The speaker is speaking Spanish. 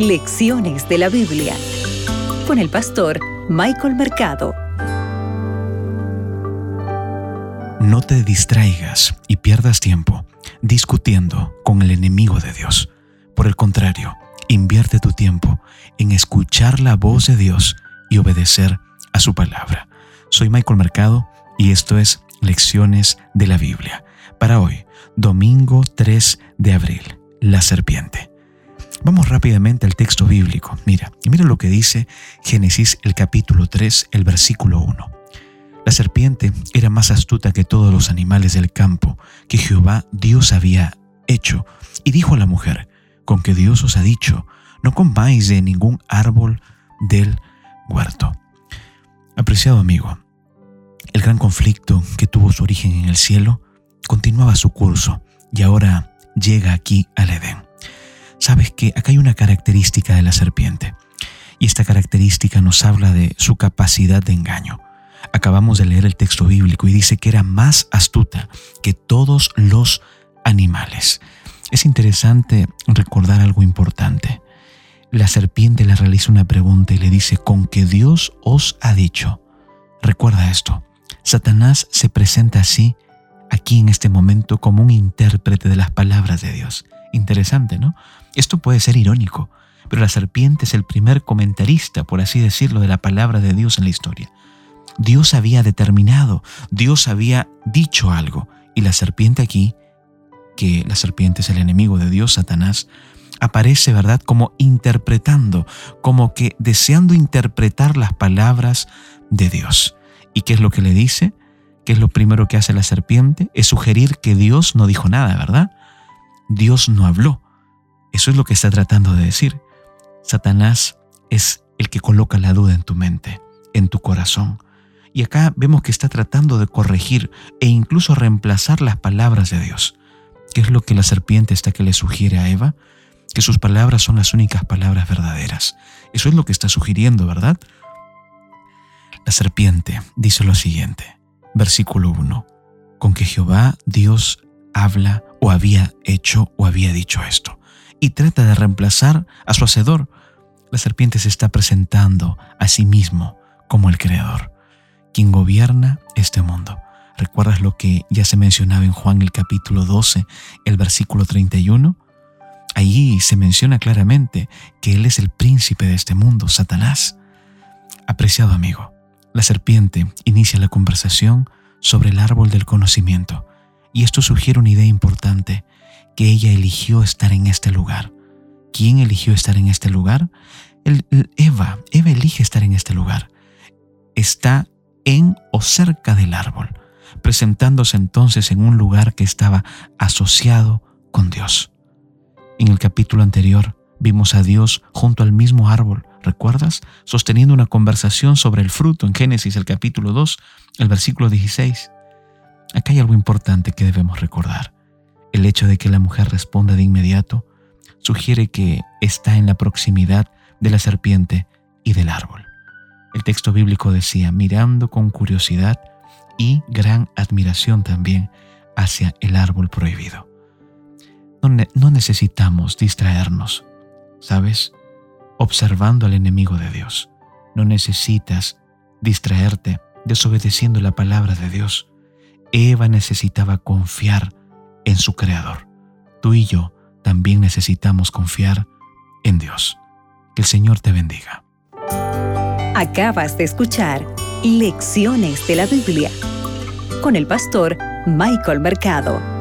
Lecciones de la Biblia con el pastor Michael Mercado. No te distraigas y pierdas tiempo discutiendo con el enemigo de Dios. Por el contrario, invierte tu tiempo en escuchar la voz de Dios y obedecer a su palabra. Soy Michael Mercado y esto es Lecciones de la Biblia. Para hoy, domingo 3 de abril, la serpiente. Vamos rápidamente al texto bíblico. Mira, y mira lo que dice Génesis el capítulo 3, el versículo 1. La serpiente era más astuta que todos los animales del campo que Jehová Dios había hecho, y dijo a la mujer, con que Dios os ha dicho, no comáis de ningún árbol del huerto. Apreciado amigo, el gran conflicto que tuvo su origen en el cielo continuaba su curso y ahora llega aquí al Edén sabes que acá hay una característica de la serpiente y esta característica nos habla de su capacidad de engaño. Acabamos de leer el texto bíblico y dice que era más astuta que todos los animales. Es interesante recordar algo importante. La serpiente le realiza una pregunta y le dice, ¿con qué Dios os ha dicho? Recuerda esto, Satanás se presenta así, aquí en este momento, como un intérprete de las palabras de Dios. Interesante, ¿no? Esto puede ser irónico, pero la serpiente es el primer comentarista, por así decirlo, de la palabra de Dios en la historia. Dios había determinado, Dios había dicho algo, y la serpiente aquí, que la serpiente es el enemigo de Dios, Satanás, aparece, ¿verdad?, como interpretando, como que deseando interpretar las palabras de Dios. ¿Y qué es lo que le dice? ¿Qué es lo primero que hace la serpiente? Es sugerir que Dios no dijo nada, ¿verdad? Dios no habló. Eso es lo que está tratando de decir. Satanás es el que coloca la duda en tu mente, en tu corazón. Y acá vemos que está tratando de corregir e incluso reemplazar las palabras de Dios. ¿Qué es lo que la serpiente está que le sugiere a Eva? Que sus palabras son las únicas palabras verdaderas. Eso es lo que está sugiriendo, ¿verdad? La serpiente dice lo siguiente, versículo 1, con que Jehová Dios habla o había hecho o había dicho esto y trata de reemplazar a su hacedor. La serpiente se está presentando a sí mismo como el creador, quien gobierna este mundo. ¿Recuerdas lo que ya se mencionaba en Juan el capítulo 12, el versículo 31? Allí se menciona claramente que Él es el príncipe de este mundo, Satanás. Apreciado amigo, la serpiente inicia la conversación sobre el árbol del conocimiento y esto sugiere una idea importante, que ella eligió estar en este lugar. ¿Quién eligió estar en este lugar? Eva, Eva elige estar en este lugar. Está en o cerca del árbol, presentándose entonces en un lugar que estaba asociado con Dios. En el capítulo anterior vimos a Dios junto al mismo árbol, ¿recuerdas? Sosteniendo una conversación sobre el fruto en Génesis el capítulo 2, el versículo 16. Acá hay algo importante que debemos recordar. El hecho de que la mujer responda de inmediato sugiere que está en la proximidad de la serpiente y del árbol. El texto bíblico decía, mirando con curiosidad y gran admiración también hacia el árbol prohibido. No, necesitamos distraernos, ¿sabes? Observando al enemigo de Dios. No necesitas distraerte desobedeciendo la palabra de Dios. Eva necesitaba confiar en su Creador. Tú y yo también necesitamos confiar en Dios. Que el Señor te bendiga. Acabas de escuchar Lecciones de la Biblia con el pastor Michael Mercado.